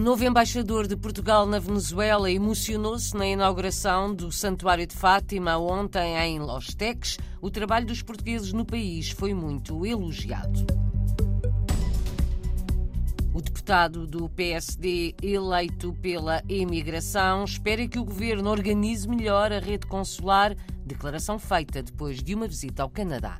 novo embaixador de Portugal na Venezuela emocionou-se na inauguração do Santuário de Fátima ontem em Los Teques. O trabalho dos portugueses no país foi muito elogiado. O deputado do PSD, eleito pela imigração, espera que o governo organize melhor a rede consular, declaração feita depois de uma visita ao Canadá.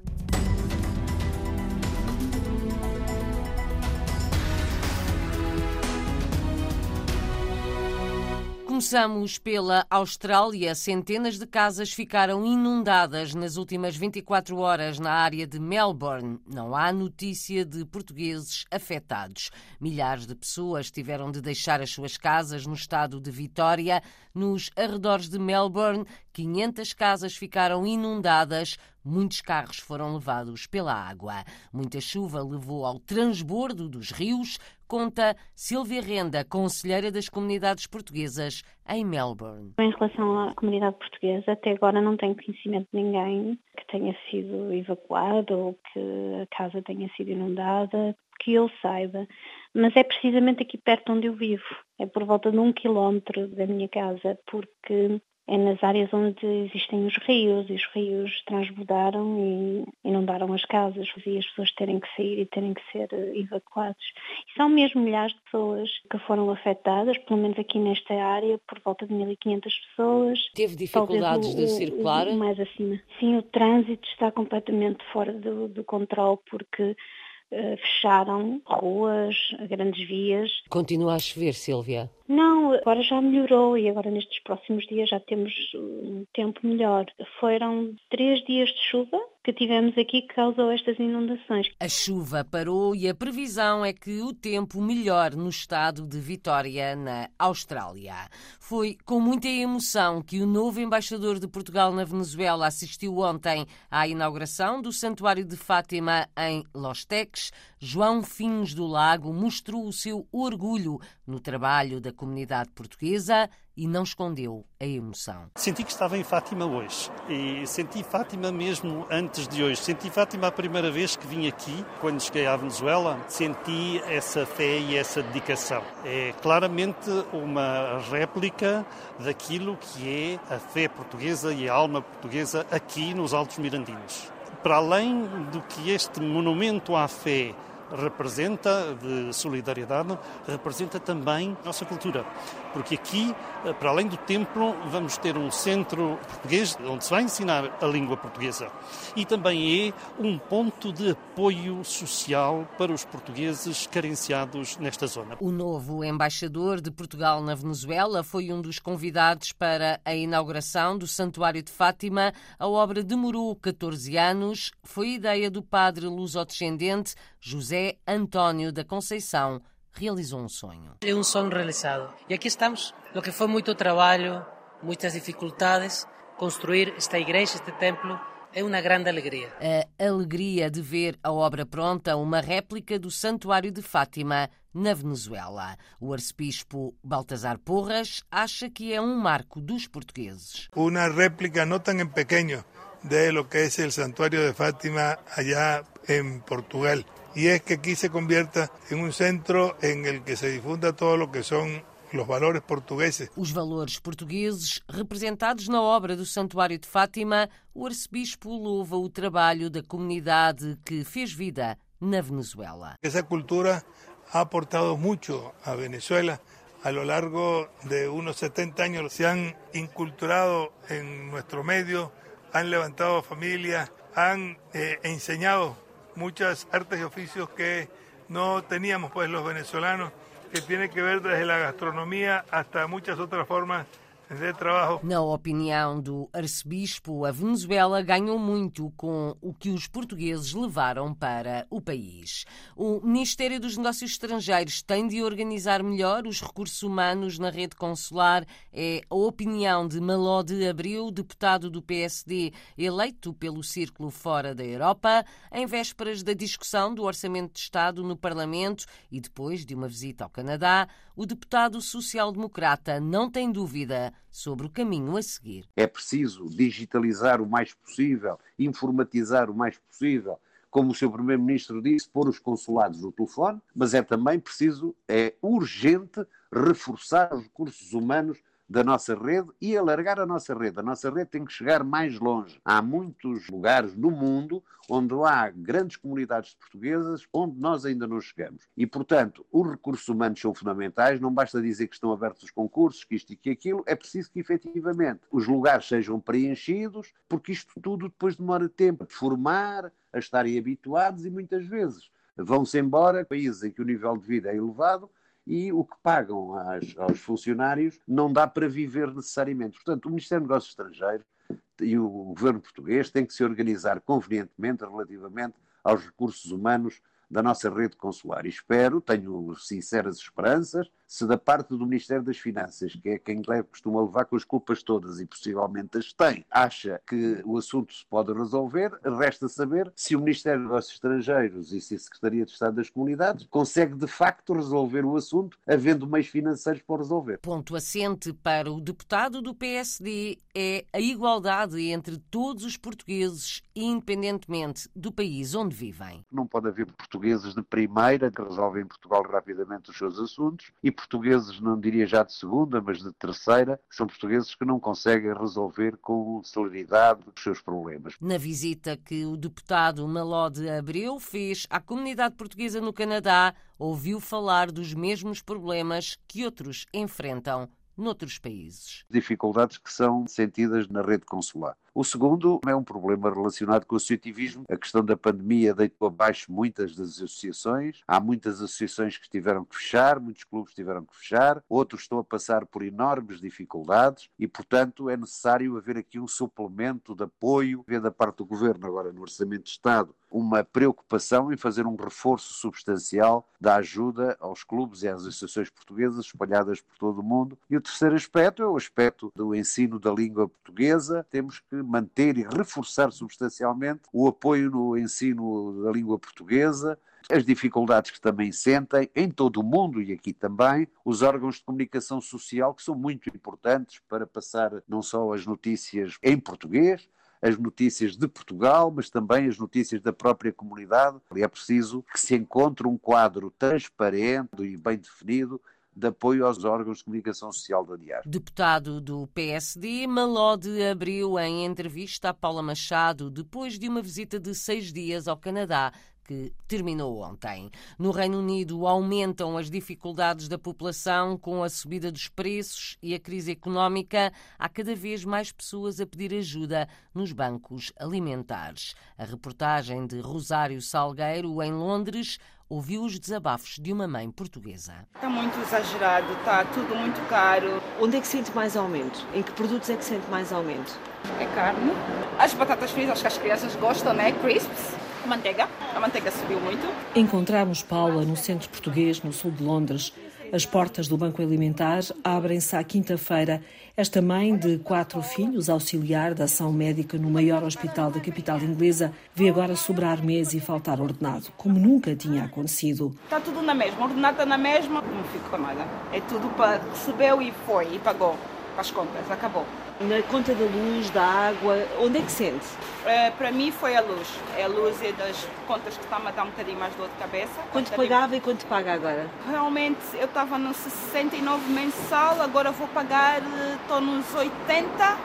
Começamos pela Austrália. Centenas de casas ficaram inundadas nas últimas 24 horas na área de Melbourne. Não há notícia de portugueses afetados. Milhares de pessoas tiveram de deixar as suas casas no estado de Vitória. Nos arredores de Melbourne, 500 casas ficaram inundadas, muitos carros foram levados pela água. Muita chuva levou ao transbordo dos rios, conta Silvia Renda, conselheira das comunidades portuguesas em Melbourne. Em relação à comunidade portuguesa, até agora não tenho conhecimento de ninguém que tenha sido evacuado ou que a casa tenha sido inundada, que eu saiba. Mas é precisamente aqui perto onde eu vivo. É por volta de um quilómetro da minha casa, porque é nas áreas onde existem os rios e os rios transbordaram e inundaram as casas e as pessoas terem que sair e terem que ser eh, evacuados. E são mesmo milhares de pessoas que foram afetadas, pelo menos aqui nesta área, por volta de 1.500 pessoas. Teve dificuldades o, de circular? Mais acima. Sim, o trânsito está completamente fora do, do controle porque fecharam ruas, grandes vias. Continua a chover, Silvia? Não, agora já melhorou e agora nestes próximos dias já temos um tempo melhor. Foram três dias de chuva que tivemos aqui que causou estas inundações. A chuva parou e a previsão é que o tempo melhore no estado de Vitória, na Austrália. Foi com muita emoção que o novo embaixador de Portugal na Venezuela assistiu ontem à inauguração do Santuário de Fátima em Los Teques. João Fins do Lago mostrou o seu orgulho no trabalho da comunidade portuguesa e não escondeu a emoção. Senti que estava em Fátima hoje e senti Fátima mesmo antes de hoje. Senti Fátima a primeira vez que vim aqui, quando cheguei à Venezuela, senti essa fé e essa dedicação. É claramente uma réplica daquilo que é a fé portuguesa e a alma portuguesa aqui nos Altos Mirandinos. Para além do que este monumento à fé representa de solidariedade, representa também nossa cultura. Porque aqui, eh, para além do templo, vamos ter um centro português onde se vai ensinar a língua portuguesa. E também é um ponto de apoio social para os portugueses carenciados nesta zona. O novo embaixador de Portugal na Venezuela foi um dos convidados para a inauguração do Santuário de Fátima. A obra demorou 14 anos. Foi ideia do padre luso-descendente José António da Conceição realizou um sonho. É um sonho realizado. E aqui estamos. O que foi muito trabalho, muitas dificuldades, construir esta igreja, este templo, é uma grande alegria. A alegria de ver a obra pronta, uma réplica do Santuário de Fátima na Venezuela. O arcebispo Baltasar Porras acha que é um marco dos portugueses. Uma réplica não tão em pequeno de lo que é o Santuário de Fátima allá em Portugal. Y es que aquí se convierta en un centro en el que se difunda todo lo que son os valores portugueses. Os valores portugueses representados na obra do Santuário de Fátima, o arcebispo louva o trabalho da comunidade que fez vida na Venezuela. Essa cultura ha aportado muito a Venezuela. A lo largo de unos 70 años se han inculturado en nuestro medio, han levantado familias, han eh, enseñado muchas artes y oficios que no teníamos pues los venezolanos, que tiene que ver desde la gastronomía hasta muchas otras formas. Na opinião do arcebispo, a Venezuela ganhou muito com o que os portugueses levaram para o país. O Ministério dos Negócios Estrangeiros tem de organizar melhor os recursos humanos na rede consular. É a opinião de Maló de Abril, deputado do PSD, eleito pelo Círculo Fora da Europa, em vésperas da discussão do Orçamento de Estado no Parlamento e depois de uma visita ao Canadá, o deputado social-democrata não tem dúvida sobre o caminho a seguir. É preciso digitalizar o mais possível, informatizar o mais possível como o seu Primeiro-Ministro disse, pôr os consulados no telefone, mas é também preciso, é urgente reforçar os recursos humanos da nossa rede e alargar a nossa rede. A nossa rede tem que chegar mais longe. Há muitos lugares no mundo onde há grandes comunidades portuguesas onde nós ainda não chegamos. E, portanto, os recursos humanos são fundamentais, não basta dizer que estão abertos os concursos, que isto e que aquilo, é preciso que efetivamente os lugares sejam preenchidos, porque isto tudo depois demora tempo de formar, a estarem habituados e muitas vezes vão-se embora países em que o nível de vida é elevado e o que pagam às, aos funcionários não dá para viver necessariamente. Portanto, o Ministério dos Negócios Estrangeiros e o governo português têm que se organizar convenientemente relativamente aos recursos humanos da nossa rede consular. E espero, tenho sinceras esperanças, se da parte do Ministério das Finanças, que é quem costuma levar com as culpas todas e possivelmente as tem, acha que o assunto se pode resolver, resta saber se o Ministério dos Negócios Estrangeiros e se a Secretaria de Estado das Comunidades consegue de facto resolver o assunto, havendo meios financeiros para resolver. Ponto assente para o deputado do PSD é a igualdade entre todos os portugueses, independentemente do país onde vivem. Não pode haver portugueses de primeira que resolvem em Portugal rapidamente os seus assuntos e portugueses, não diria já de segunda, mas de terceira, são portugueses que não conseguem resolver com celeridade os seus problemas. Na visita que o deputado Malode Abreu fez à comunidade portuguesa no Canadá, ouviu falar dos mesmos problemas que outros enfrentam noutros países. Dificuldades que são sentidas na rede consular. O segundo é um problema relacionado com o associativismo. A questão da pandemia deitou abaixo muitas das associações. Há muitas associações que tiveram que fechar, muitos clubes tiveram que fechar, outros estão a passar por enormes dificuldades e, portanto, é necessário haver aqui um suplemento de apoio, da parte do governo, agora no Orçamento de Estado, uma preocupação em fazer um reforço substancial da ajuda aos clubes e às associações portuguesas espalhadas por todo o mundo. E o terceiro aspecto é o aspecto do ensino da língua portuguesa. Temos que manter e reforçar substancialmente o apoio no ensino da língua portuguesa, as dificuldades que também sentem em todo o mundo e aqui também, os órgãos de comunicação social que são muito importantes para passar não só as notícias em português, as notícias de Portugal, mas também as notícias da própria comunidade. E é preciso que se encontre um quadro transparente e bem definido de apoio aos órgãos de comunicação social da DIAR. Deputado do PSD, Malode abriu em entrevista a Paula Machado depois de uma visita de seis dias ao Canadá que terminou ontem. No Reino Unido aumentam as dificuldades da população com a subida dos preços e a crise económica. Há cada vez mais pessoas a pedir ajuda nos bancos alimentares. A reportagem de Rosário Salgueiro, em Londres, ouviu os desabafos de uma mãe portuguesa. Está muito exagerado, está tudo muito caro. Onde é que sente mais aumento? Em que produtos é que sente mais aumento? É carne. As batatas fritas, acho que as crianças gostam, né? Crisps. Manteiga. A manteiga subiu muito. Encontramos Paula no centro português, no sul de Londres. As portas do Banco Alimentar abrem-se à quinta-feira. Esta mãe de quatro filhos, auxiliar da ação médica no maior hospital da capital inglesa, vê agora sobrar mês e faltar ordenado, como nunca tinha acontecido. Está tudo na mesma, ordenado está na mesma, não fico com nada. É tudo para recebeu e foi, e pagou as contas, acabou. Na conta da luz, da água, onde é que sente? É, para mim foi a luz. É a luz e das contas que está-me a dar um bocadinho mais dor de cabeça. Quanto pagava e quanto paga agora? Realmente eu estava nos 69 mensal, agora vou pagar, estou nos 80.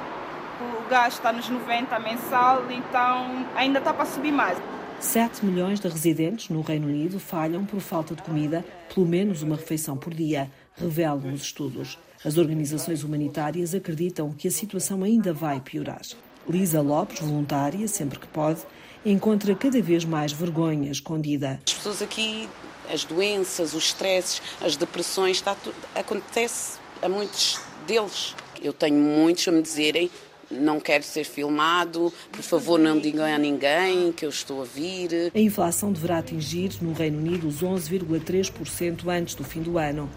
O gás está nos 90 mensal, então ainda está para subir mais. 7 milhões de residentes no Reino Unido falham por falta de comida, pelo menos uma refeição por dia, revelam os estudos. As organizações humanitárias acreditam que a situação ainda vai piorar. Lisa Lopes, voluntária, sempre que pode, encontra cada vez mais vergonha escondida. As pessoas aqui, as doenças, os stresses, as depressões, está tudo, acontece a muitos deles. Eu tenho muitos a me dizerem não quero ser filmado, por favor não digam a ninguém que eu estou a vir. A inflação deverá atingir no Reino Unido os 11,3% antes do fim do ano.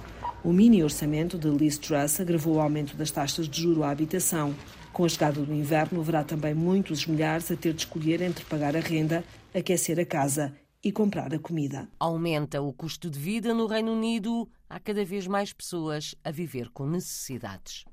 O mini orçamento de Liz Truss agravou o aumento das taxas de juro à habitação. Com a chegada do inverno, haverá também muitos milhares a ter de escolher entre pagar a renda, aquecer a casa e comprar a comida. Aumenta o custo de vida no Reino Unido. Há cada vez mais pessoas a viver com necessidades.